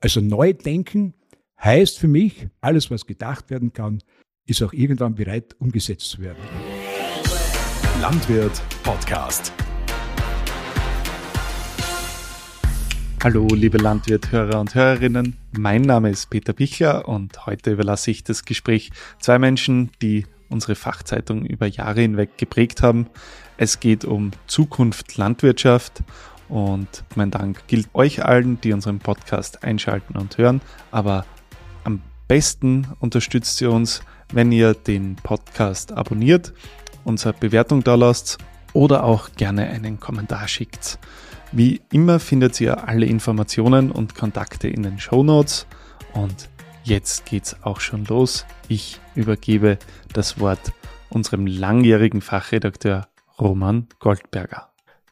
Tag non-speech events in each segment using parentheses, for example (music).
Also neu denken heißt für mich, alles, was gedacht werden kann, ist auch irgendwann bereit, umgesetzt zu werden. Landwirt Podcast. Hallo, liebe Landwirthörer und Hörerinnen. Mein Name ist Peter Bichler und heute überlasse ich das Gespräch zwei Menschen, die unsere Fachzeitung über Jahre hinweg geprägt haben. Es geht um Zukunft Landwirtschaft und mein Dank gilt euch allen, die unseren Podcast einschalten und hören. Aber am besten unterstützt ihr uns, wenn ihr den Podcast abonniert, unsere Bewertung da lasst oder auch gerne einen Kommentar schickt. Wie immer findet ihr alle Informationen und Kontakte in den Show Notes. Und jetzt geht's auch schon los. Ich übergebe das Wort unserem langjährigen Fachredakteur Roman Goldberger.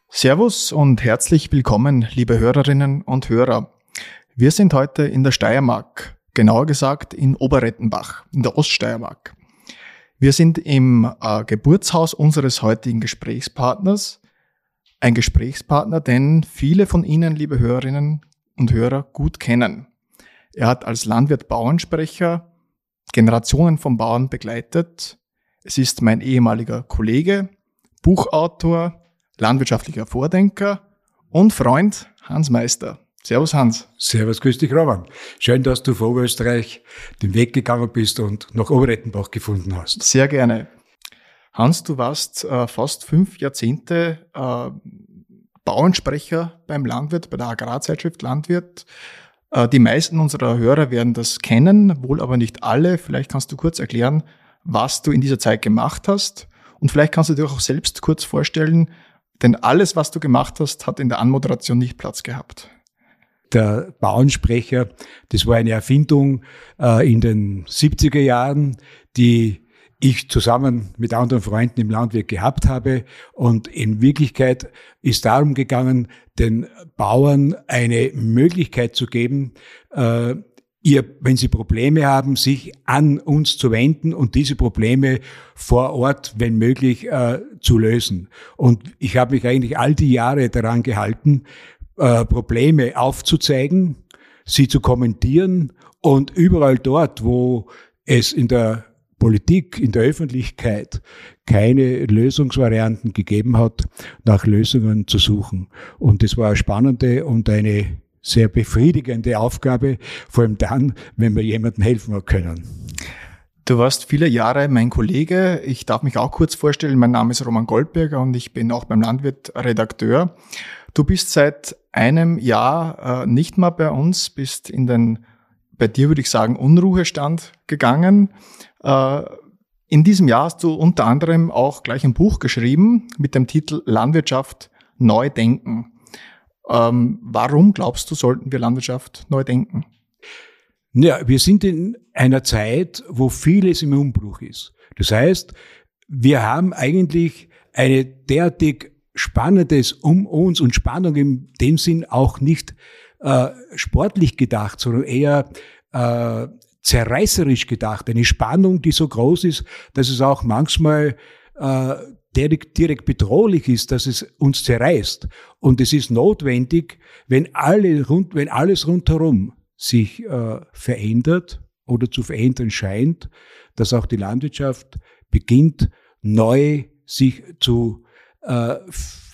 Servus und herzlich willkommen, liebe Hörerinnen und Hörer. Wir sind heute in der Steiermark, genauer gesagt in Oberrettenbach, in der Oststeiermark. Wir sind im äh, Geburtshaus unseres heutigen Gesprächspartners. Ein Gesprächspartner, den viele von Ihnen, liebe Hörerinnen und Hörer, gut kennen. Er hat als Landwirt Bauernsprecher Generationen von Bauern begleitet. Es ist mein ehemaliger Kollege, Buchautor, landwirtschaftlicher Vordenker und Freund Hans Meister. Servus Hans. Servus, grüß dich Roman. Schön, dass du vor Oberösterreich den Weg gegangen bist und nach Oberrettenbach gefunden hast. Sehr gerne. Hans, du warst äh, fast fünf Jahrzehnte äh, Bauernsprecher beim Landwirt, bei der Agrarzeitschrift Landwirt. Äh, die meisten unserer Hörer werden das kennen, wohl aber nicht alle. Vielleicht kannst du kurz erklären, was du in dieser Zeit gemacht hast. Und vielleicht kannst du dir auch selbst kurz vorstellen, denn alles, was du gemacht hast, hat in der Anmoderation nicht Platz gehabt. Der Bauernsprecher, das war eine Erfindung äh, in den 70er Jahren, die ich zusammen mit anderen Freunden im Landwirt gehabt habe. Und in Wirklichkeit ist darum gegangen, den Bauern eine Möglichkeit zu geben, äh, ihr, wenn Sie Probleme haben, sich an uns zu wenden und diese Probleme vor Ort, wenn möglich, äh, zu lösen. Und ich habe mich eigentlich all die Jahre daran gehalten, äh, Probleme aufzuzeigen, sie zu kommentieren und überall dort, wo es in der Politik, in der Öffentlichkeit keine Lösungsvarianten gegeben hat, nach Lösungen zu suchen. Und das war eine spannende und eine sehr befriedigende Aufgabe, vor allem dann, wenn wir jemandem helfen können. Du warst viele Jahre mein Kollege. Ich darf mich auch kurz vorstellen. Mein Name ist Roman Goldberger und ich bin auch beim Landwirt Redakteur. Du bist seit einem Jahr äh, nicht mehr bei uns, bist in den, bei dir würde ich sagen, Unruhestand gegangen. Äh, in diesem Jahr hast du unter anderem auch gleich ein Buch geschrieben mit dem Titel Landwirtschaft neu denken. Ähm, warum glaubst du, sollten wir Landwirtschaft neu denken? Ja, wir sind in einer Zeit, wo vieles im Umbruch ist. Das heißt, wir haben eigentlich eine derartig Spannendes um uns und Spannung in dem Sinn auch nicht äh, sportlich gedacht, sondern eher äh, zerreißerisch gedacht. Eine Spannung, die so groß ist, dass es auch manchmal äh, direkt, direkt bedrohlich ist, dass es uns zerreißt. Und es ist notwendig, wenn, alle rund, wenn alles rundherum sich äh, verändert oder zu verändern scheint, dass auch die Landwirtschaft beginnt, neu sich zu äh,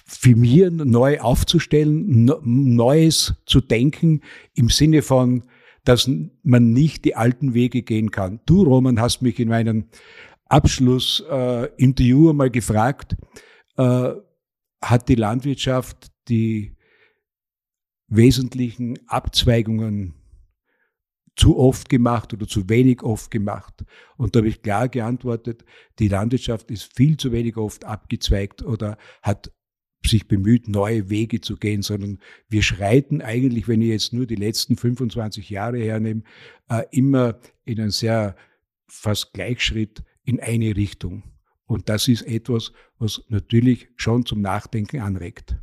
firmieren, neu aufzustellen, Neues zu denken im Sinne von, dass man nicht die alten Wege gehen kann. Du, Roman, hast mich in meinem Abschlussinterview äh, mal gefragt, äh, hat die Landwirtschaft die wesentlichen Abzweigungen zu oft gemacht oder zu wenig oft gemacht. Und da habe ich klar geantwortet, die Landwirtschaft ist viel zu wenig oft abgezweigt oder hat sich bemüht, neue Wege zu gehen, sondern wir schreiten eigentlich, wenn ich jetzt nur die letzten 25 Jahre hernehme, äh, immer in einen sehr fast Gleichschritt in eine Richtung. Und das ist etwas, was natürlich schon zum Nachdenken anregt.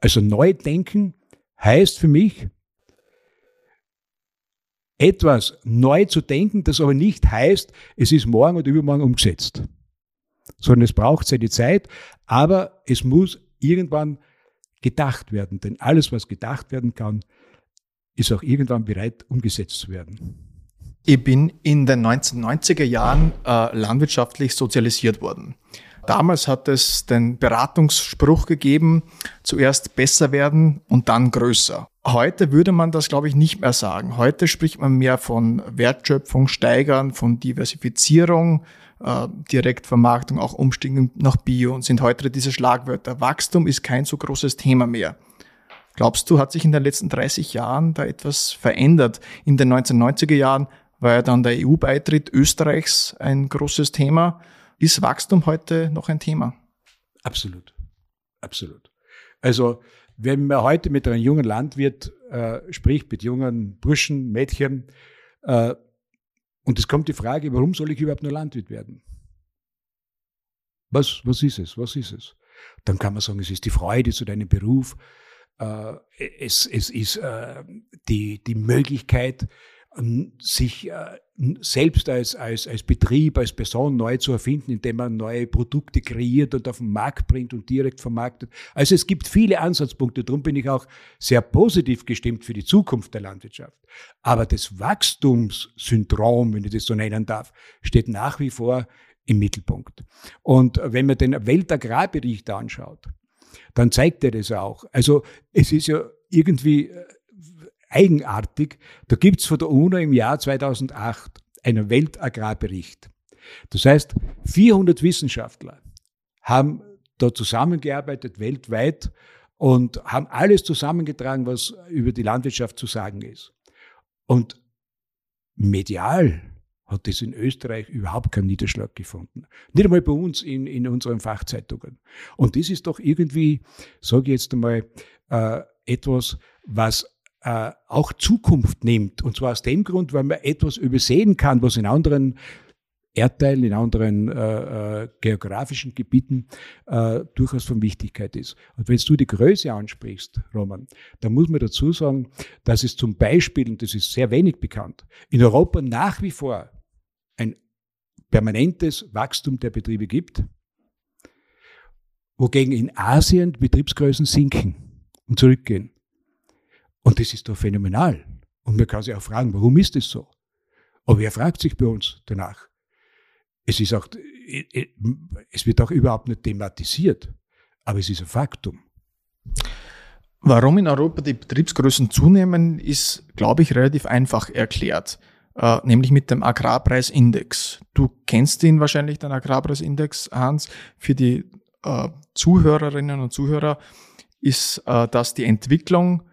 Also neu denken heißt für mich, etwas neu zu denken, das aber nicht heißt, es ist morgen und übermorgen umgesetzt. Sondern es braucht seine Zeit, aber es muss irgendwann gedacht werden. Denn alles, was gedacht werden kann, ist auch irgendwann bereit, umgesetzt zu werden. Ich bin in den 1990er Jahren äh, landwirtschaftlich sozialisiert worden. Damals hat es den Beratungsspruch gegeben, zuerst besser werden und dann größer. Heute würde man das, glaube ich, nicht mehr sagen. Heute spricht man mehr von Wertschöpfung steigern, von Diversifizierung, äh, Direktvermarktung, auch Umstiegen nach Bio und sind heute diese Schlagwörter. Wachstum ist kein so großes Thema mehr. Glaubst du, hat sich in den letzten 30 Jahren da etwas verändert? In den 1990er Jahren war ja dann der EU-Beitritt Österreichs ein großes Thema. Ist Wachstum heute noch ein Thema? Absolut. Absolut. Also, wenn man heute mit einem jungen Landwirt äh, spricht, mit jungen Burschen, Mädchen, äh, und es kommt die Frage, warum soll ich überhaupt nur Landwirt werden? Was, was ist es? Was ist es? Dann kann man sagen, es ist die Freude zu deinem Beruf, äh, es, es ist äh, die, die Möglichkeit, sich äh, selbst als, als, als Betrieb, als Person neu zu erfinden, indem man neue Produkte kreiert und auf den Markt bringt und direkt vermarktet. Also es gibt viele Ansatzpunkte, darum bin ich auch sehr positiv gestimmt für die Zukunft der Landwirtschaft. Aber das Wachstumssyndrom, wenn ich das so nennen darf, steht nach wie vor im Mittelpunkt. Und wenn man den Weltagrarbericht anschaut, dann zeigt er das auch. Also es ist ja irgendwie äh, eigenartig. Da gibt's von der UNO im Jahr 2008 einen Weltagrarbericht. Das heißt, 400 Wissenschaftler haben da zusammengearbeitet weltweit und haben alles zusammengetragen, was über die Landwirtschaft zu sagen ist. Und medial hat das in Österreich überhaupt keinen Niederschlag gefunden. Nicht einmal bei uns in, in unseren Fachzeitungen. Und das ist doch irgendwie, sage ich jetzt einmal, äh, etwas, was äh, auch Zukunft nimmt. Und zwar aus dem Grund, weil man etwas übersehen kann, was in anderen Erdteilen, in anderen äh, äh, geografischen Gebieten äh, durchaus von Wichtigkeit ist. Und wenn du die Größe ansprichst, Roman, dann muss man dazu sagen, dass es zum Beispiel, und das ist sehr wenig bekannt, in Europa nach wie vor ein permanentes Wachstum der Betriebe gibt, wogegen in Asien Betriebsgrößen sinken und zurückgehen. Und das ist doch phänomenal. Und man kann sich auch fragen, warum ist das so? Aber wer fragt sich bei uns danach? Es ist auch, es wird auch überhaupt nicht thematisiert. Aber es ist ein Faktum. Warum in Europa die Betriebsgrößen zunehmen, ist, glaube ich, relativ einfach erklärt. Äh, nämlich mit dem Agrarpreisindex. Du kennst ihn wahrscheinlich, den Agrarpreisindex, Hans. Für die äh, Zuhörerinnen und Zuhörer ist äh, das die Entwicklung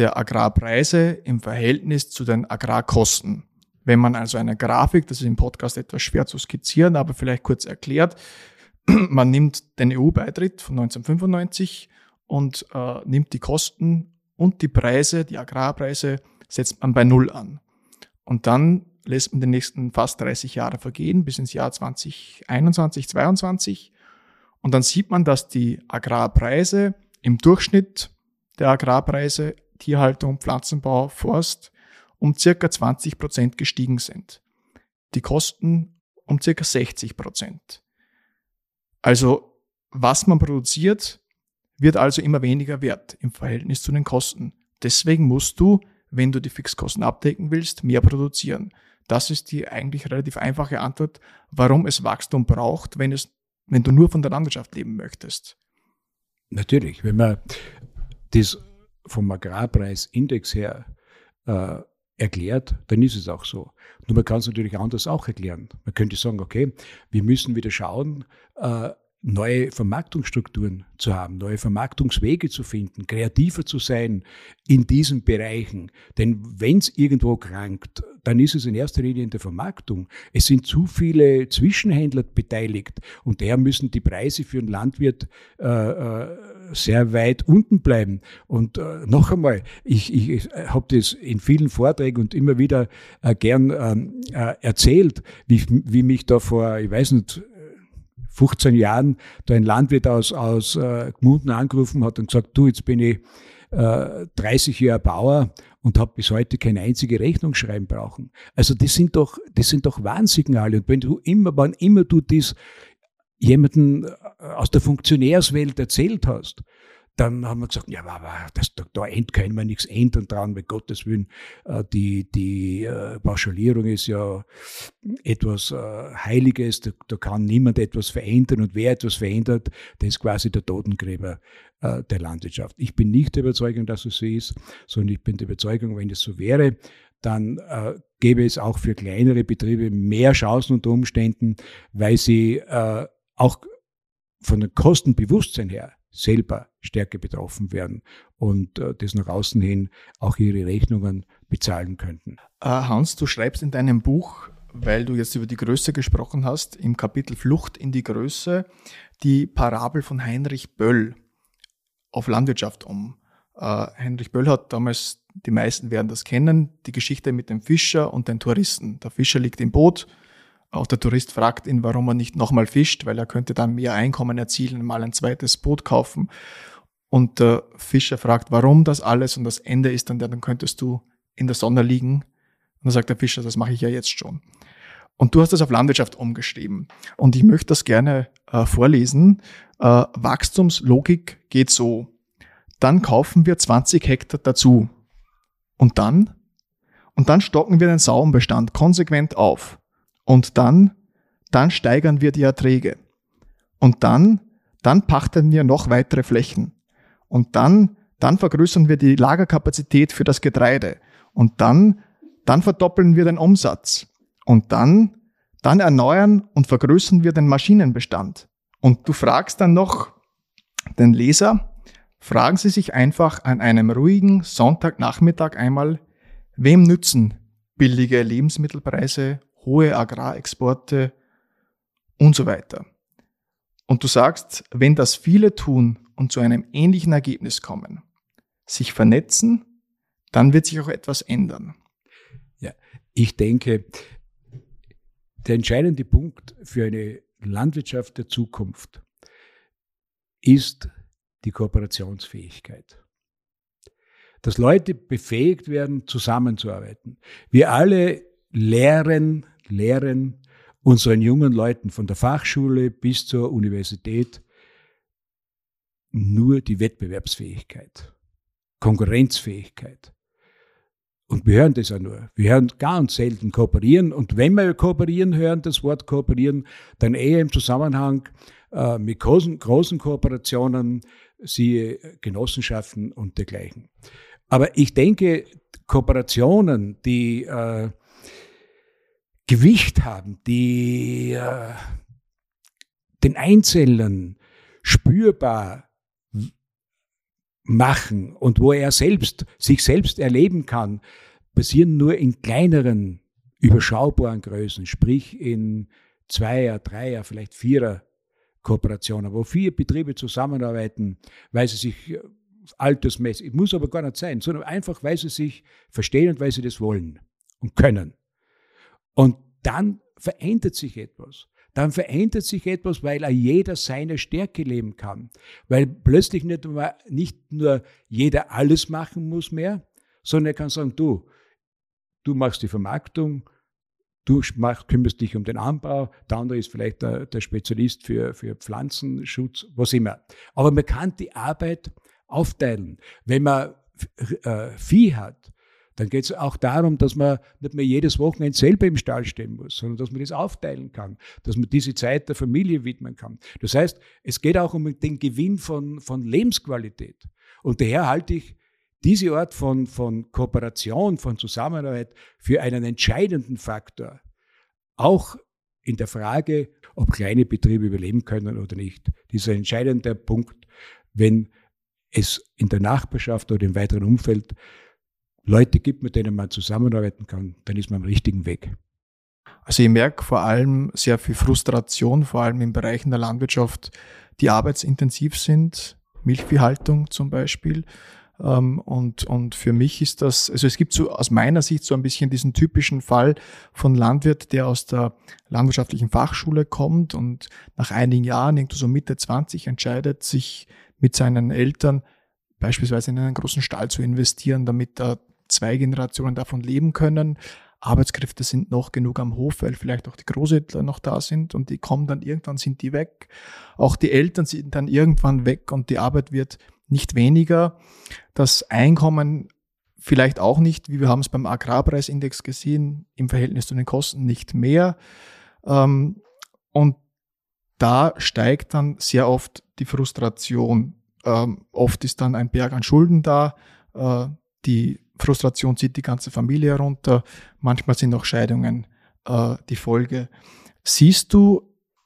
der Agrarpreise im Verhältnis zu den Agrarkosten. Wenn man also eine Grafik, das ist im Podcast etwas schwer zu skizzieren, aber vielleicht kurz erklärt, (clears throat) man nimmt den EU-Beitritt von 1995 und äh, nimmt die Kosten und die Preise, die Agrarpreise, setzt man bei Null an. Und dann lässt man die nächsten fast 30 Jahre vergehen, bis ins Jahr 2021, 2022. Und dann sieht man, dass die Agrarpreise im Durchschnitt der Agrarpreise Tierhaltung, Pflanzenbau, Forst um circa 20 Prozent gestiegen sind. Die Kosten um circa 60 Prozent. Also was man produziert, wird also immer weniger wert im Verhältnis zu den Kosten. Deswegen musst du, wenn du die Fixkosten abdecken willst, mehr produzieren. Das ist die eigentlich relativ einfache Antwort, warum es Wachstum braucht, wenn es, wenn du nur von der Landwirtschaft leben möchtest. Natürlich, wenn man das vom Agrarpreisindex her äh, erklärt, dann ist es auch so. Nur man kann es natürlich anders auch erklären. Man könnte sagen, okay, wir müssen wieder schauen, äh, neue Vermarktungsstrukturen zu haben, neue Vermarktungswege zu finden, kreativer zu sein in diesen Bereichen. Denn wenn es irgendwo krankt, dann ist es in erster Linie in der Vermarktung. Es sind zu viele Zwischenhändler beteiligt und daher müssen die Preise für einen Landwirt äh, äh, sehr weit unten bleiben. Und äh, noch einmal, ich, ich habe das in vielen Vorträgen und immer wieder äh, gern ähm, äh, erzählt, wie, wie mich da vor, ich weiß nicht, 15 Jahren da ein Landwirt aus, aus äh, Gmunden angerufen hat und gesagt, du, jetzt bin ich äh, 30 Jahre Bauer und habe bis heute keine einzige Rechnung schreiben brauchen. Also das sind doch, das sind doch Warnsignale. Und wenn du immer, wann immer du das jemanden äh, aus der Funktionärswelt erzählt hast, dann haben wir gesagt, ja, aber das, da, da können wir nichts ändern dran, mit Gottes Willen. Äh, die, die äh, Pauschalierung ist ja etwas Heiliges, da, da kann niemand etwas verändern und wer etwas verändert, der ist quasi der Totengräber der Landwirtschaft. Ich bin nicht der Überzeugung, dass es so ist, sondern ich bin der Überzeugung, wenn es so wäre, dann gäbe es auch für kleinere Betriebe mehr Chancen unter Umständen, weil sie auch von dem Kostenbewusstsein her selber stärker betroffen werden und äh, das nach außen hin auch ihre Rechnungen bezahlen könnten. Äh, Hans, du schreibst in deinem Buch, weil du jetzt über die Größe gesprochen hast, im Kapitel Flucht in die Größe, die Parabel von Heinrich Böll auf Landwirtschaft um. Äh, Heinrich Böll hat damals, die meisten werden das kennen, die Geschichte mit dem Fischer und den Touristen. Der Fischer liegt im Boot, auch der Tourist fragt ihn, warum er nicht nochmal fischt, weil er könnte dann mehr Einkommen erzielen, mal ein zweites Boot kaufen. Und der Fischer fragt, warum das alles? Und das Ende ist dann, dann könntest du in der Sonne liegen. Und dann sagt der Fischer, das mache ich ja jetzt schon. Und du hast das auf Landwirtschaft umgeschrieben. Und ich möchte das gerne äh, vorlesen. Äh, Wachstumslogik geht so. Dann kaufen wir 20 Hektar dazu. Und dann? Und dann stocken wir den Sauenbestand konsequent auf. Und dann, dann steigern wir die Erträge. Und dann, dann pachten wir noch weitere Flächen. Und dann, dann vergrößern wir die Lagerkapazität für das Getreide. Und dann, dann verdoppeln wir den Umsatz. Und dann, dann erneuern und vergrößern wir den Maschinenbestand. Und du fragst dann noch den Leser, fragen Sie sich einfach an einem ruhigen Sonntagnachmittag einmal, wem nützen billige Lebensmittelpreise hohe Agrarexporte und so weiter. Und du sagst, wenn das viele tun und zu einem ähnlichen Ergebnis kommen, sich vernetzen, dann wird sich auch etwas ändern. Ja, ich denke, der entscheidende Punkt für eine Landwirtschaft der Zukunft ist die Kooperationsfähigkeit. Dass Leute befähigt werden, zusammenzuarbeiten. Wir alle lehren, lehren unseren jungen Leuten von der Fachschule bis zur Universität nur die Wettbewerbsfähigkeit, Konkurrenzfähigkeit. Und wir hören das auch nur. Wir hören ganz selten kooperieren. Und wenn wir kooperieren hören, das Wort kooperieren, dann eher im Zusammenhang äh, mit großen, großen Kooperationen, siehe Genossenschaften und dergleichen. Aber ich denke, Kooperationen, die äh, Gewicht haben, die äh, den Einzelnen spürbar machen und wo er selbst sich selbst erleben kann, passieren nur in kleineren, überschaubaren Größen, sprich in Zweier, Dreier, vielleicht Vierer Kooperationen, wo vier Betriebe zusammenarbeiten, weil sie sich äh, altersmäßig, muss aber gar nicht sein, sondern einfach, weil sie sich verstehen und weil sie das wollen und können. Und dann verändert sich etwas. Dann verändert sich etwas, weil er jeder seine Stärke leben kann. Weil plötzlich nicht nur, nicht nur jeder alles machen muss mehr, sondern er kann sagen, du, du machst die Vermarktung, du machst, kümmerst dich um den Anbau, der andere ist vielleicht der, der Spezialist für, für Pflanzenschutz, was immer. Aber man kann die Arbeit aufteilen. Wenn man äh, Vieh hat, dann geht es auch darum, dass man nicht mehr jedes Wochenende selber im Stall stehen muss, sondern dass man das aufteilen kann, dass man diese Zeit der Familie widmen kann. Das heißt, es geht auch um den Gewinn von, von Lebensqualität. Und daher halte ich diese Art von, von Kooperation, von Zusammenarbeit für einen entscheidenden Faktor. Auch in der Frage, ob kleine Betriebe überleben können oder nicht. Dieser entscheidende Punkt, wenn es in der Nachbarschaft oder im weiteren Umfeld Leute gibt, mit denen man zusammenarbeiten kann, dann ist man am richtigen Weg. Also ich merke vor allem sehr viel Frustration, vor allem in Bereichen der Landwirtschaft, die arbeitsintensiv sind, Milchviehhaltung zum Beispiel. Ähm, und, und für mich ist das, also es gibt so aus meiner Sicht so ein bisschen diesen typischen Fall von Landwirt, der aus der landwirtschaftlichen Fachschule kommt und nach einigen Jahren, irgendwo so Mitte 20, entscheidet, sich mit seinen Eltern beispielsweise in einen großen Stall zu investieren, damit er zwei Generationen davon leben können. Arbeitskräfte sind noch genug am Hof, weil vielleicht auch die Großeltern noch da sind und die kommen dann irgendwann, sind die weg. Auch die Eltern sind dann irgendwann weg und die Arbeit wird nicht weniger. Das Einkommen vielleicht auch nicht, wie wir haben es beim Agrarpreisindex gesehen, im Verhältnis zu den Kosten nicht mehr. Ähm, und da steigt dann sehr oft die Frustration. Ähm, oft ist dann ein Berg an Schulden da. Äh, die Frustration zieht die ganze Familie herunter. Manchmal sind auch Scheidungen äh, die Folge. Siehst du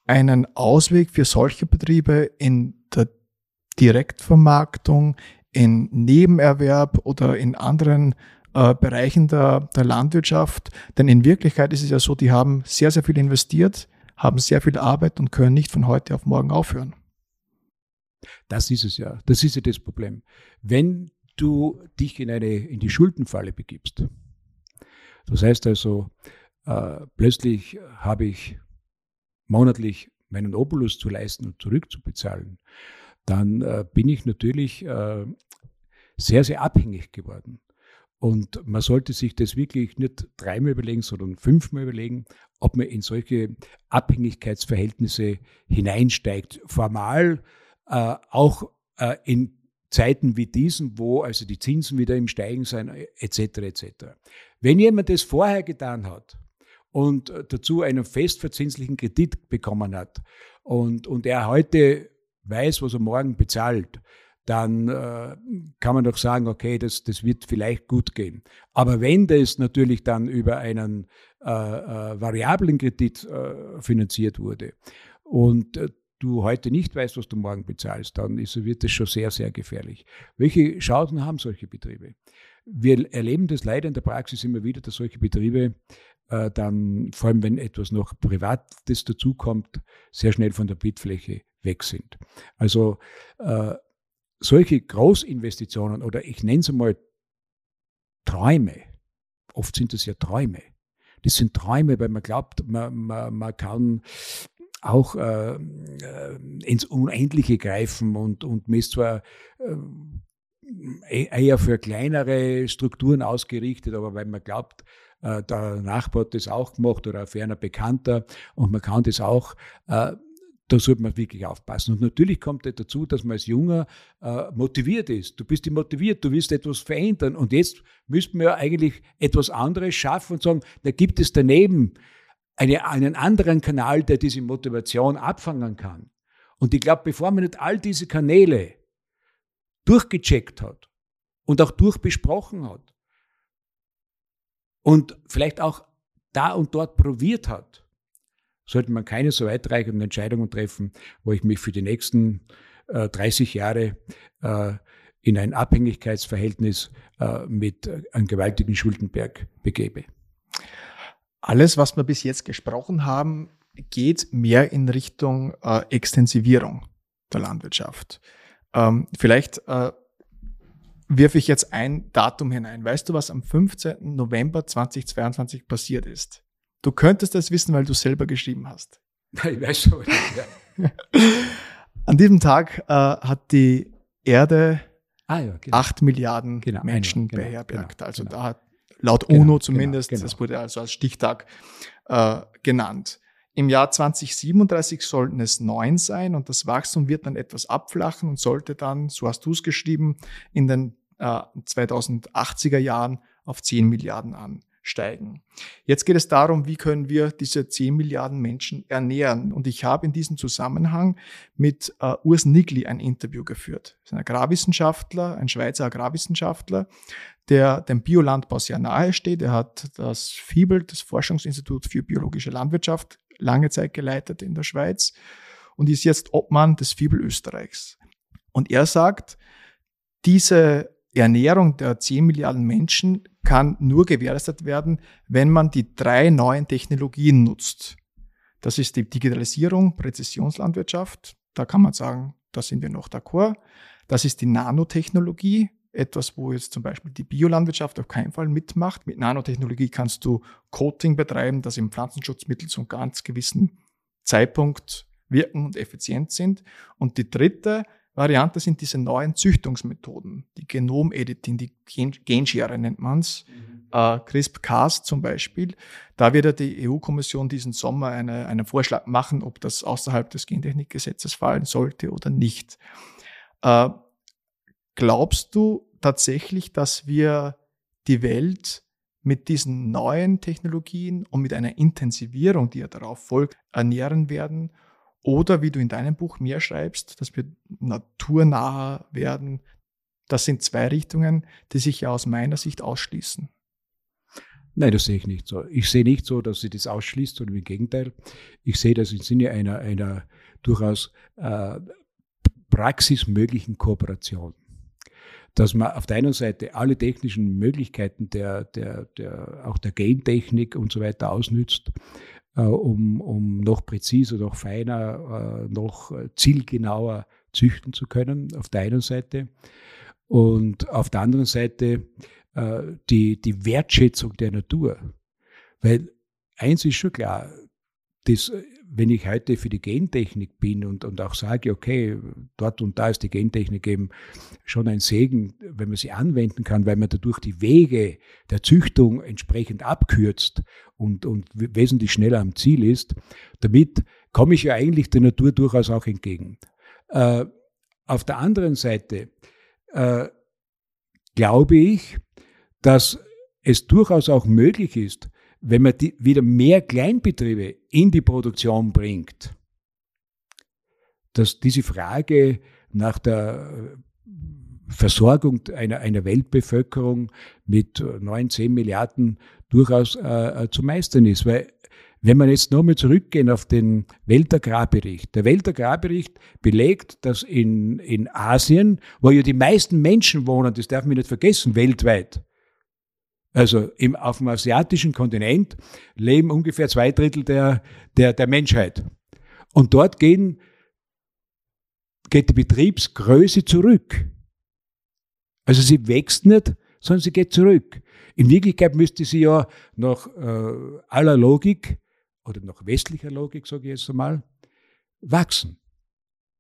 einen Ausweg für solche Betriebe in der Direktvermarktung, in Nebenerwerb oder in anderen äh, Bereichen der, der Landwirtschaft? Denn in Wirklichkeit ist es ja so, die haben sehr, sehr viel investiert, haben sehr viel Arbeit und können nicht von heute auf morgen aufhören. Das ist es ja. Das ist ja das Problem. Wenn du dich in eine, in die Schuldenfalle begibst, das heißt also, äh, plötzlich habe ich monatlich meinen Obolus zu leisten und zurückzubezahlen, dann äh, bin ich natürlich äh, sehr, sehr abhängig geworden. Und man sollte sich das wirklich nicht dreimal überlegen, sondern fünfmal überlegen, ob man in solche Abhängigkeitsverhältnisse hineinsteigt. Formal äh, auch äh, in Zeiten wie diesen, wo also die Zinsen wieder im Steigen sind, etc. etc. Wenn jemand das vorher getan hat und dazu einen festverzinslichen Kredit bekommen hat und, und er heute weiß, was er morgen bezahlt, dann äh, kann man doch sagen, okay, das, das wird vielleicht gut gehen. Aber wenn das natürlich dann über einen äh, äh, variablen Kredit äh, finanziert wurde und äh, du heute nicht weißt, was du morgen bezahlst, dann ist, wird das schon sehr, sehr gefährlich. Welche Chancen haben solche Betriebe? Wir erleben das leider in der Praxis immer wieder, dass solche Betriebe äh, dann, vor allem wenn etwas noch Privates dazukommt, sehr schnell von der Bildfläche weg sind. Also äh, solche Großinvestitionen oder ich nenne es mal Träume, oft sind es ja Träume. Das sind Träume, weil man glaubt, man, man, man kann auch äh, äh ins Unendliche greifen und, und man ist zwar äh, eher für kleinere Strukturen ausgerichtet, aber weil man glaubt, äh, der Nachbar hat das auch gemacht oder ein ferner Bekannter und man kann das auch, äh, da sollte man wirklich aufpassen. Und natürlich kommt dazu, dass man als Junger äh, motiviert ist. Du bist motiviert, du willst etwas verändern. Und jetzt müssten wir ja eigentlich etwas anderes schaffen und sagen, da gibt es daneben eine, einen anderen Kanal, der diese Motivation abfangen kann. Und ich glaube, bevor man nicht all diese Kanäle durchgecheckt hat und auch durchbesprochen hat, und vielleicht auch da und dort probiert hat, sollte man keine so weitreichenden Entscheidungen treffen, wo ich mich für die nächsten äh, 30 Jahre äh, in ein Abhängigkeitsverhältnis äh, mit äh, einem gewaltigen Schuldenberg begebe. Alles, was wir bis jetzt gesprochen haben, geht mehr in Richtung äh, Extensivierung der Landwirtschaft. Ähm, vielleicht äh, wirf ich jetzt ein Datum hinein. Weißt du, was am 15. November 2022 passiert ist? Du könntest das wissen, weil du selber geschrieben hast. (laughs) Ich weiß schon. Ja. (laughs) An diesem Tag äh, hat die Erde ah, ja, genau. 8 Milliarden genau, Menschen genau, beherbergt. genau, also genau. da hat laut Genau, UNO genau, zumindest, genau. das wurde also als Stichtag äh, genannt. Im Jahr 2037 sollten es neun sein und das Wachstum wird dann etwas abflachen und sollte dann, so hast du es geschrieben, in den äh, 2080er Jahren auf 10 Milliarden ansteigen. Jetzt geht es darum, wie können wir diese 10 Milliarden Menschen ernähren. Und ich habe in diesem Zusammenhang mit äh, Urs Nigli ein Interview geführt. Das ist ein Agrarwissenschaftler, ein Schweizer Agrarwissenschaftler, der dem Biolandbau sehr nahe steht. Er hat das FIBEL, das Forschungsinstitut für biologische Landwirtschaft, lange Zeit geleitet in der Schweiz und ist jetzt Obmann des FIBEL Österreichs. Und er sagt, diese Ernährung der 10 Milliarden Menschen kann nur gewährleistet werden, wenn man die drei neuen Technologien nutzt. Das ist die Digitalisierung, Präzisionslandwirtschaft. Da kann man sagen, da sind wir noch d'accord. Das ist die Nanotechnologie, etwas, wo jetzt zum Beispiel die Biolandwirtschaft auf keinen Fall mitmacht. Mit Nanotechnologie kannst du Coating betreiben, das im Pflanzenschutzmittel zu einem ganz gewissen Zeitpunkt wirken und effizient sind. Und die dritte Variante sind diese neuen Züchtungsmethoden, die Genom-Editing, die Gen Genschere nennt man's, mhm. äh, CRISP-Cas zum Beispiel. Da wird ja die EU-Kommission diesen Sommer eine, einen Vorschlag machen, ob das außerhalb des Gentechnikgesetzes fallen sollte oder nicht. Äh, Glaubst du tatsächlich, dass wir die Welt mit diesen neuen Technologien und mit einer Intensivierung, die ja darauf folgt, ernähren werden? Oder wie du in deinem Buch mehr schreibst, dass wir naturnaher werden. Das sind zwei Richtungen, die sich ja aus meiner Sicht ausschließen. Nein, das sehe ich nicht so. Ich sehe nicht so, dass sie das ausschließt, sondern im Gegenteil. Ich sehe das im Sinne einer, einer durchaus äh, praxismöglichen Kooperation. Dass man auf der einen Seite alle technischen Möglichkeiten der, der, der, auch der Gentechnik und so weiter ausnützt, um, um noch präziser, noch feiner, äh, noch zielgenauer züchten zu können, auf der einen Seite. Und auf der anderen Seite äh, die, die Wertschätzung der Natur. Weil eins ist schon klar, das, wenn ich heute für die Gentechnik bin und, und auch sage, okay, dort und da ist die Gentechnik eben schon ein Segen, wenn man sie anwenden kann, weil man dadurch die Wege der Züchtung entsprechend abkürzt und, und wesentlich schneller am Ziel ist, damit komme ich ja eigentlich der Natur durchaus auch entgegen. Äh, auf der anderen Seite äh, glaube ich, dass es durchaus auch möglich ist, wenn man die, wieder mehr Kleinbetriebe in die Produktion bringt, dass diese Frage nach der Versorgung einer, einer Weltbevölkerung mit 9, 10 Milliarden durchaus äh, zu meistern ist. Weil wenn man jetzt nochmal zurückgehen auf den Weltagrarbericht. Der Weltagrarbericht belegt, dass in, in Asien, wo ja die meisten Menschen wohnen, das darf man nicht vergessen, weltweit, also im, auf dem asiatischen Kontinent leben ungefähr zwei Drittel der, der, der Menschheit. Und dort gehen, geht die Betriebsgröße zurück. Also sie wächst nicht, sondern sie geht zurück. In Wirklichkeit müsste sie ja nach äh, aller Logik oder nach westlicher Logik, sage ich jetzt einmal, wachsen,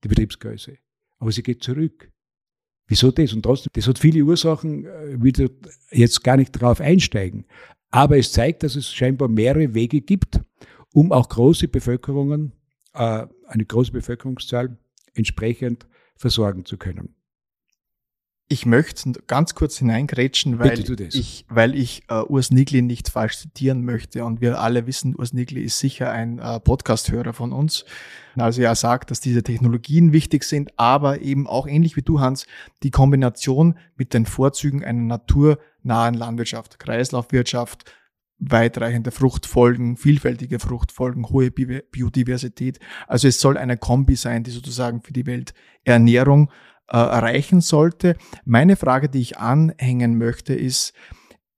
die Betriebsgröße. Aber sie geht zurück. Wieso das? Und trotzdem, das hat viele Ursachen, äh, will jetzt gar nicht drauf einsteigen. Aber es zeigt, dass es scheinbar mehrere Wege gibt, um auch große Bevölkerungen, äh, eine große Bevölkerungszahl entsprechend versorgen zu können. Ich möchte ganz kurz hineingrätschen, weil ich, weil ich äh, Urs Nigli nicht falsch zitieren möchte. Und wir alle wissen, Urs Nigli ist sicher ein äh, Podcast-Hörer von uns. Also er sagt, dass diese Technologien wichtig sind, aber eben auch ähnlich wie du, Hans, die Kombination mit den Vorzügen einer naturnahen Landwirtschaft, Kreislaufwirtschaft, weitreichende Fruchtfolgen, vielfältige Fruchtfolgen, hohe Biodiversität. Also es soll eine Kombi sein, die sozusagen für die Welt Ernährung äh, erreichen sollte. Meine Frage, die ich anhängen möchte, ist,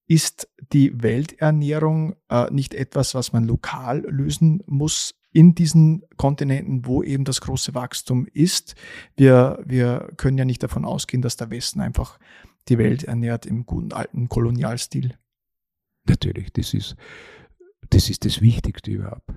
ist die Welternährung äh, nicht etwas, was man lokal lösen muss in diesen Kontinenten, wo eben das große Wachstum ist? Wir, wir können ja nicht davon ausgehen, dass der Westen einfach die Welt ernährt im guten alten Kolonialstil. Natürlich, das ist das, ist das Wichtigste überhaupt.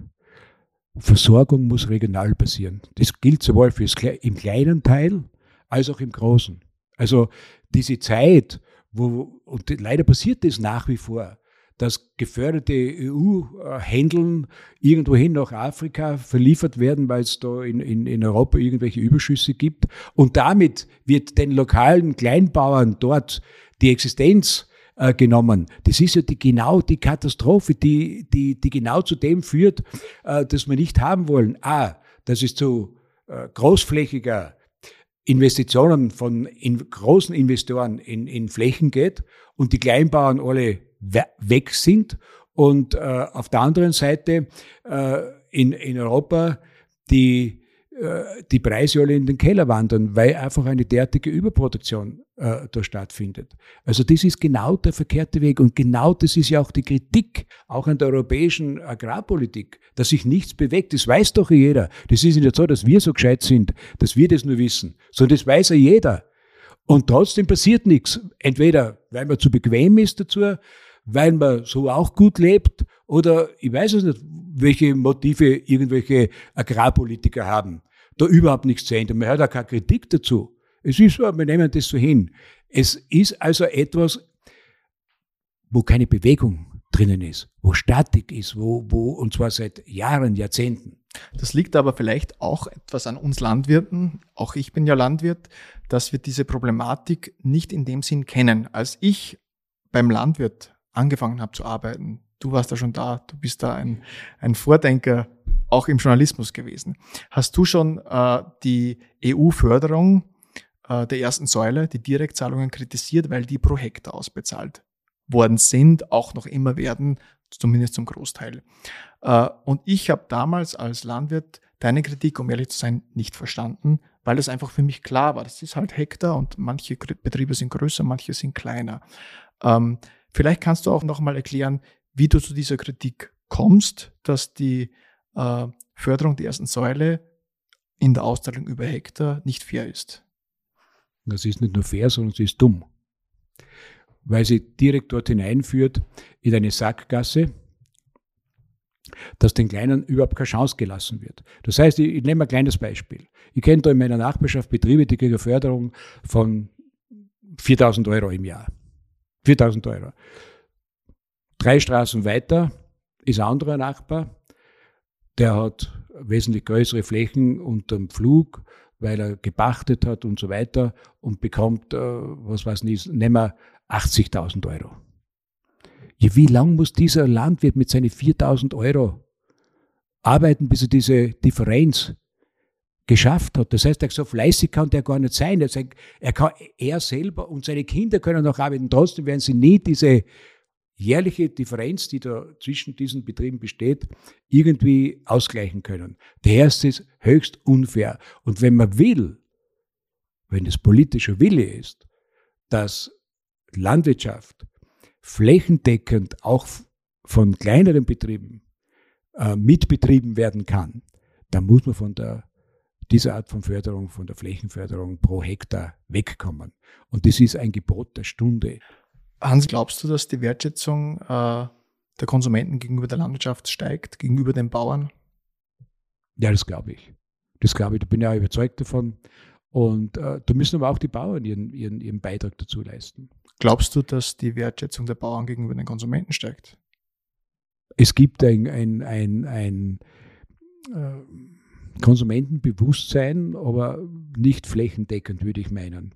Versorgung muss regional passieren. Das gilt sowohl fürs, im kleinen Teil als auch im Großen. Also diese Zeit, wo, und leider passiert das nach wie vor, dass geförderte EU-Händeln irgendwohin nach Afrika verliefert werden, weil es da in, in, in Europa irgendwelche Überschüsse gibt. Und damit wird den lokalen Kleinbauern dort die Existenz äh, genommen. Das ist ja die, genau die Katastrophe, die, die, die genau zu dem führt, äh, dass wir nicht haben wollen. A, dass es zu äh, großflächiger Investitionen von in, großen Investoren in, in Flächen geht und die Kleinbauern alle weg sind. Und äh, auf der anderen Seite äh, in, in Europa die die Preise alle in den Keller wandern, weil einfach eine derartige Überproduktion äh, da stattfindet. Also das ist genau der verkehrte Weg und genau das ist ja auch die Kritik, auch an der europäischen Agrarpolitik, dass sich nichts bewegt. Das weiß doch jeder. Das ist nicht so, dass wir so gescheit sind, dass wir das nur wissen, sondern das weiß ja jeder. Und trotzdem passiert nichts. Entweder weil man zu bequem ist dazu, weil man so auch gut lebt oder ich weiß es nicht, welche Motive irgendwelche Agrarpolitiker haben da überhaupt nichts zu ändern. Man hört auch keine Kritik dazu. Es ist so, wir nehmen das so hin. Es ist also etwas, wo keine Bewegung drinnen ist, wo Statik ist, wo, wo, und zwar seit Jahren, Jahrzehnten. Das liegt aber vielleicht auch etwas an uns Landwirten, auch ich bin ja Landwirt, dass wir diese Problematik nicht in dem Sinn kennen. Als ich beim Landwirt angefangen habe zu arbeiten, du warst da schon da, du bist da ein, ein Vordenker auch im Journalismus gewesen. Hast du schon äh, die EU-Förderung äh, der ersten Säule, die Direktzahlungen kritisiert, weil die pro Hektar ausbezahlt worden sind, auch noch immer werden, zumindest zum Großteil. Äh, und ich habe damals als Landwirt deine Kritik, um ehrlich zu sein, nicht verstanden, weil es einfach für mich klar war, das ist halt Hektar und manche Betriebe sind größer, manche sind kleiner. Ähm, vielleicht kannst du auch noch mal erklären, wie du zu dieser Kritik kommst, dass die äh, Förderung der ersten Säule in der Auszahlung über Hektar nicht fair ist. Das ist nicht nur fair, sondern sie ist dumm. Weil sie direkt dort hineinführt in eine Sackgasse, dass den Kleinen überhaupt keine Chance gelassen wird. Das heißt, ich, ich nehme ein kleines Beispiel. Ich kenne da in meiner Nachbarschaft Betriebe, die kriegen eine Förderung von 4000 Euro im Jahr. 4000 Euro. Drei Straßen weiter ist ein anderer Nachbar, der hat wesentlich größere Flächen unterm Flug, weil er gepachtet hat und so weiter und bekommt, äh, was weiß ich, nehmen wir 80.000 Euro. Ja, wie lang muss dieser Landwirt mit seinen 4.000 Euro arbeiten, bis er diese Differenz geschafft hat? Das heißt, so fleißig kann der gar nicht sein. Er, kann, er selber und seine Kinder können noch arbeiten. Trotzdem werden sie nie diese jährliche Differenz, die da zwischen diesen Betrieben besteht, irgendwie ausgleichen können. Daher ist es höchst unfair. Und wenn man will, wenn es politischer Wille ist, dass Landwirtschaft flächendeckend auch von kleineren Betrieben äh, mitbetrieben werden kann, dann muss man von der, dieser Art von Förderung, von der Flächenförderung pro Hektar wegkommen. Und das ist ein Gebot der Stunde. Hans, glaubst du, dass die Wertschätzung äh, der Konsumenten gegenüber der Landwirtschaft steigt, gegenüber den Bauern? Ja, das glaube ich. Das glaube ich, da bin ich auch überzeugt davon. Und äh, da müssen aber auch die Bauern ihren, ihren, ihren Beitrag dazu leisten. Glaubst du, dass die Wertschätzung der Bauern gegenüber den Konsumenten steigt? Es gibt ein, ein, ein, ein äh, Konsumentenbewusstsein, aber nicht flächendeckend, würde ich meinen.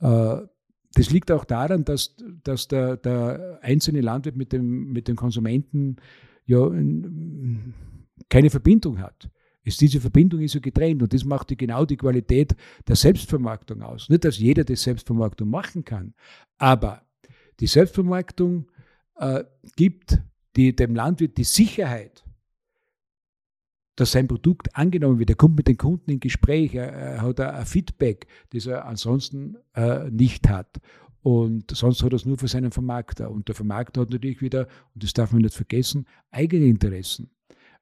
Äh, das liegt auch daran, dass, dass der, der einzelne Landwirt mit dem, mit dem Konsumenten ja keine Verbindung hat. Ist diese Verbindung ist so getrennt und das macht die, genau die Qualität der Selbstvermarktung aus. Nicht, dass jeder die Selbstvermarktung machen kann, aber die Selbstvermarktung äh, gibt die, dem Landwirt die Sicherheit, dass sein Produkt angenommen wird. Er kommt mit den Kunden in Gespräch, er, er hat ein Feedback, das er ansonsten äh, nicht hat. Und sonst hat er es nur für seinen Vermarkter. Und der Vermarkter hat natürlich wieder, und das darf man nicht vergessen, eigene Interessen.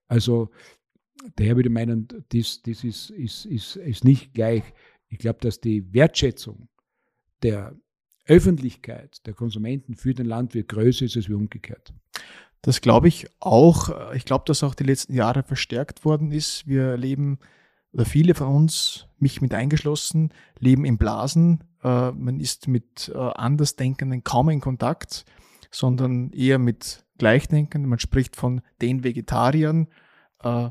Also daher würde ich meinen, das, das ist, ist, ist, ist nicht gleich. Ich glaube, dass die Wertschätzung der Öffentlichkeit, der Konsumenten für den Landwirt größer ist als umgekehrt. Das glaube ich auch. Ich glaube, dass auch die letzten Jahre verstärkt worden ist. Wir leben, oder viele von uns, mich mit eingeschlossen, leben in Blasen. Äh, man ist mit äh, Andersdenkenden kaum in Kontakt, sondern eher mit Gleichdenkenden. Man spricht von den Vegetariern. Äh,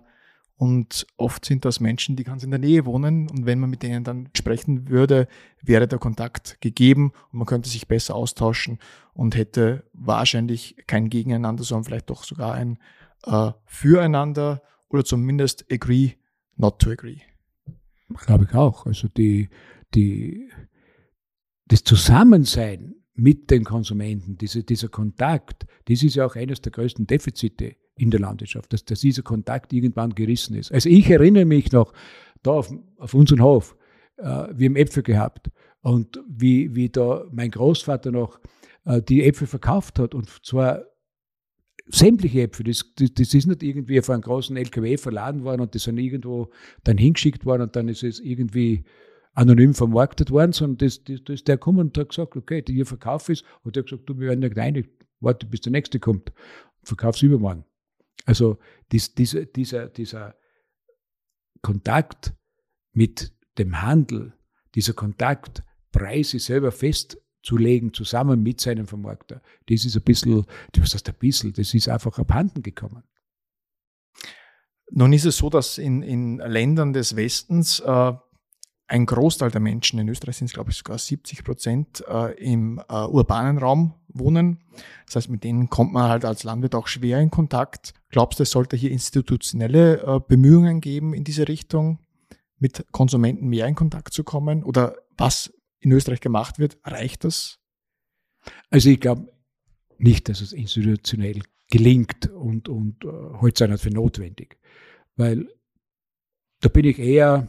und oft sind das Menschen, die ganz in der Nähe wohnen. Und wenn man mit denen dann sprechen würde, wäre der Kontakt gegeben und man könnte sich besser austauschen und hätte wahrscheinlich kein Gegeneinander, sondern vielleicht doch sogar ein äh, Füreinander oder zumindest agree not to agree. Glaube ich auch. Also die, die, das Zusammensein mit den Konsumenten, diese, dieser Kontakt, das ist ja auch eines der größten Defizite in der Landwirtschaft, dass, dass dieser Kontakt irgendwann gerissen ist. Also ich erinnere mich noch da auf, auf unseren Hof, äh, wir haben Äpfel gehabt und wie, wie da mein Großvater noch äh, die Äpfel verkauft hat und zwar sämtliche Äpfel, das, das, das, ist nicht irgendwie von einem großen LKW verladen worden und die sind irgendwo dann hingeschickt worden und dann ist es irgendwie anonym vermarktet worden, sondern das, das, das ist der gekommen und hat gesagt, okay, der hier Verkauf ist und der hat gesagt, du, wir werden nicht rein, warte, bis der nächste kommt, verkauf's übermorgen. Also dies, diese, dieser, dieser Kontakt mit dem Handel, dieser Kontakt, Preise selber festzulegen, zusammen mit seinem Vermarkter, das ist ein bisschen, was heißt ein bisschen, das ist einfach abhanden gekommen. Nun ist es so, dass in, in Ländern des Westens äh, ein Großteil der Menschen, in Österreich sind es glaube ich sogar 70 Prozent, äh, im äh, urbanen Raum wohnen. Das heißt, mit denen kommt man halt als Landwirt auch schwer in Kontakt. Glaubst du, es sollte hier institutionelle äh, Bemühungen geben in diese Richtung, mit Konsumenten mehr in Kontakt zu kommen? Oder was in Österreich gemacht wird, reicht das? Also ich glaube nicht, dass es institutionell gelingt und, und äh, heute nicht für notwendig. Weil da bin ich eher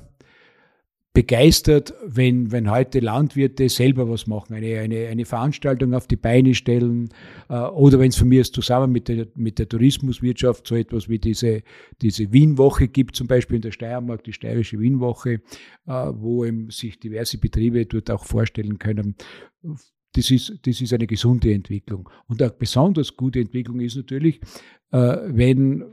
begeistert, wenn, wenn heute Landwirte selber was machen, eine, eine, eine Veranstaltung auf die Beine stellen äh, oder wenn es von mir ist, zusammen mit der, mit der Tourismuswirtschaft so etwas wie diese, diese Wienwoche gibt, zum Beispiel in der Steiermark, die steirische Wienwoche, äh, wo eben sich diverse Betriebe dort auch vorstellen können. Das ist, das ist eine gesunde Entwicklung. Und eine besonders gute Entwicklung ist natürlich, äh, wenn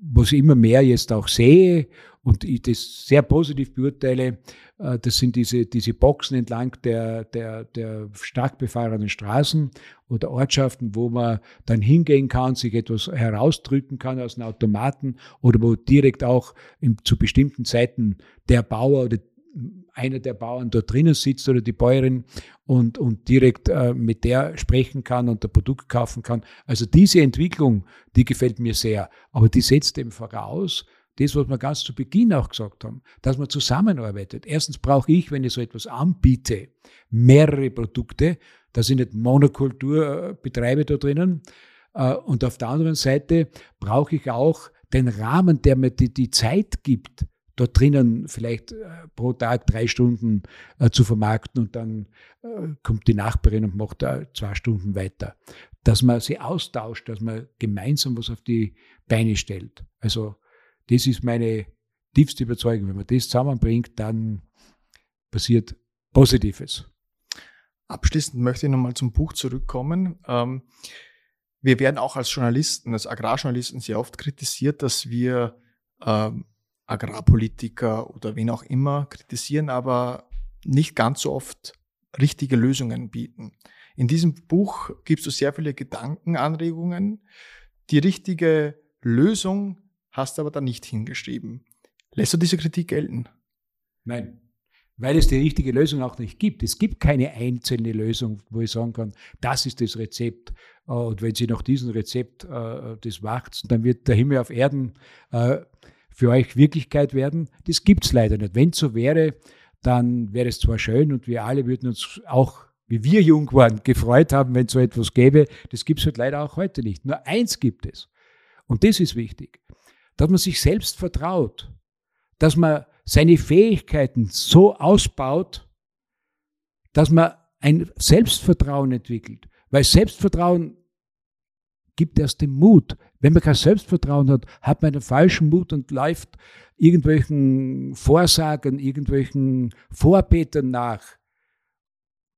was ich immer mehr jetzt auch sehe und ich das sehr positiv beurteile, äh, das sind diese, diese Boxen entlang der, der, der stark befahrenen Straßen oder Ortschaften, wo man dann hingehen kann, sich etwas herausdrücken kann aus einem Automaten oder wo direkt auch im, zu bestimmten Zeiten der Bauer oder einer der Bauern dort drinnen sitzt oder die Bäuerin und, und direkt äh, mit der sprechen kann und der Produkt kaufen kann. Also diese Entwicklung, die gefällt mir sehr. Aber die setzt eben voraus, das, was wir ganz zu Beginn auch gesagt haben, dass man zusammenarbeitet. Erstens brauche ich, wenn ich so etwas anbiete, mehrere Produkte, dass ich nicht Monokultur äh, betreibe da drinnen. Äh, und auf der anderen Seite brauche ich auch den Rahmen, der mir die, die Zeit gibt, dort drinnen vielleicht äh, pro Tag drei Stunden zu vermarkten und dann kommt die Nachbarin und macht da zwei Stunden weiter. Dass man sie austauscht, dass man gemeinsam was auf die Beine stellt. Also das ist meine tiefste Überzeugung. Wenn man das zusammenbringt, dann passiert Positives. Abschließend möchte ich nochmal zum Buch zurückkommen. Ähm, wir werden auch als Journalisten, als Agrarjournalisten sehr oft kritisiert, dass wir ähm, Agrarpolitiker oder wen auch immer kritisieren, aber nicht ganz so oft richtige Lösungen bieten. In diesem Buch gibst du sehr viele Gedankenanregungen. Die richtige Lösung hast aber da nicht hingeschrieben. Lässt du diese Kritik gelten? Nein, weil es die richtige Lösung auch nicht gibt. Es gibt keine einzelne Lösung, wo ich sagen kann, das ist das Rezept. Und wenn Sie nach diesem Rezept äh, das macht, dann wird der Himmel auf Erden äh, für euch Wirklichkeit werden. Das gibt es leider nicht. Wenn es so wäre, dann wäre es zwar schön und wir alle würden uns auch, wie wir jung waren, gefreut haben, wenn es so etwas gäbe. Das gibt es halt leider auch heute nicht. Nur eins gibt es. Und das ist wichtig, dass man sich selbst vertraut, dass man seine Fähigkeiten so ausbaut, dass man ein Selbstvertrauen entwickelt. Weil Selbstvertrauen gibt erst den Mut. Wenn man kein Selbstvertrauen hat, hat man einen falschen Mut und läuft irgendwelchen Vorsagen, irgendwelchen Vorbetern nach,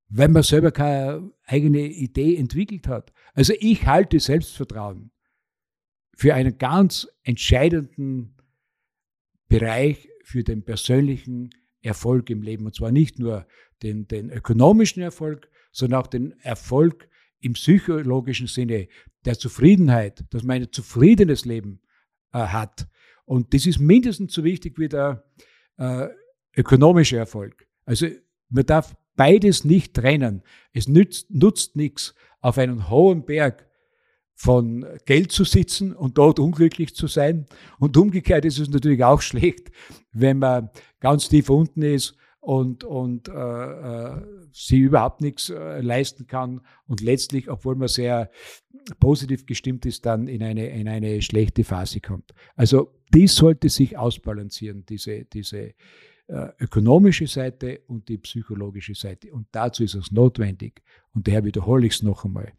wenn man selber keine eigene Idee entwickelt hat. Also ich halte Selbstvertrauen für einen ganz entscheidenden Bereich für den persönlichen Erfolg im Leben. Und zwar nicht nur den, den ökonomischen Erfolg, sondern auch den Erfolg im psychologischen Sinne der Zufriedenheit, dass man ein zufriedenes Leben äh, hat. Und das ist mindestens so wichtig wie der äh, ökonomische Erfolg. Also man darf beides nicht trennen. Es nützt, nutzt nichts, auf einem hohen Berg von Geld zu sitzen und dort unglücklich zu sein. Und umgekehrt ist es natürlich auch (laughs) schlecht, wenn man ganz tief unten ist und, und äh, äh, sie überhaupt nichts äh, leisten kann und letztlich, obwohl man sehr positiv gestimmt ist, dann in eine, in eine schlechte Phase kommt. Also dies sollte sich ausbalancieren, diese, diese äh, ökonomische Seite und die psychologische Seite. Und dazu ist es notwendig, und daher wiederhole ich es noch einmal,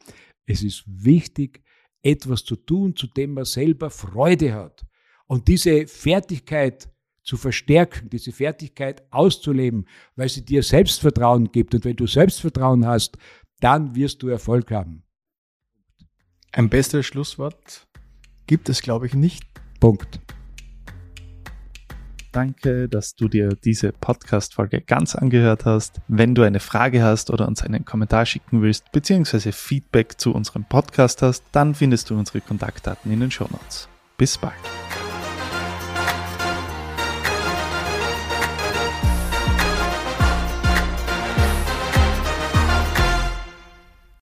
es ist wichtig, etwas zu tun, zu dem man selber Freude hat. Und diese Fertigkeit zu verstärken, diese Fertigkeit auszuleben, weil sie dir Selbstvertrauen gibt. Und wenn du Selbstvertrauen hast, dann wirst du Erfolg haben. Ein besseres Schlusswort gibt es, glaube ich, nicht. Punkt. Danke, dass du dir diese Podcast-Folge ganz angehört hast. Wenn du eine Frage hast oder uns einen Kommentar schicken willst, beziehungsweise Feedback zu unserem Podcast hast, dann findest du unsere Kontaktdaten in den Show Notes. Bis bald.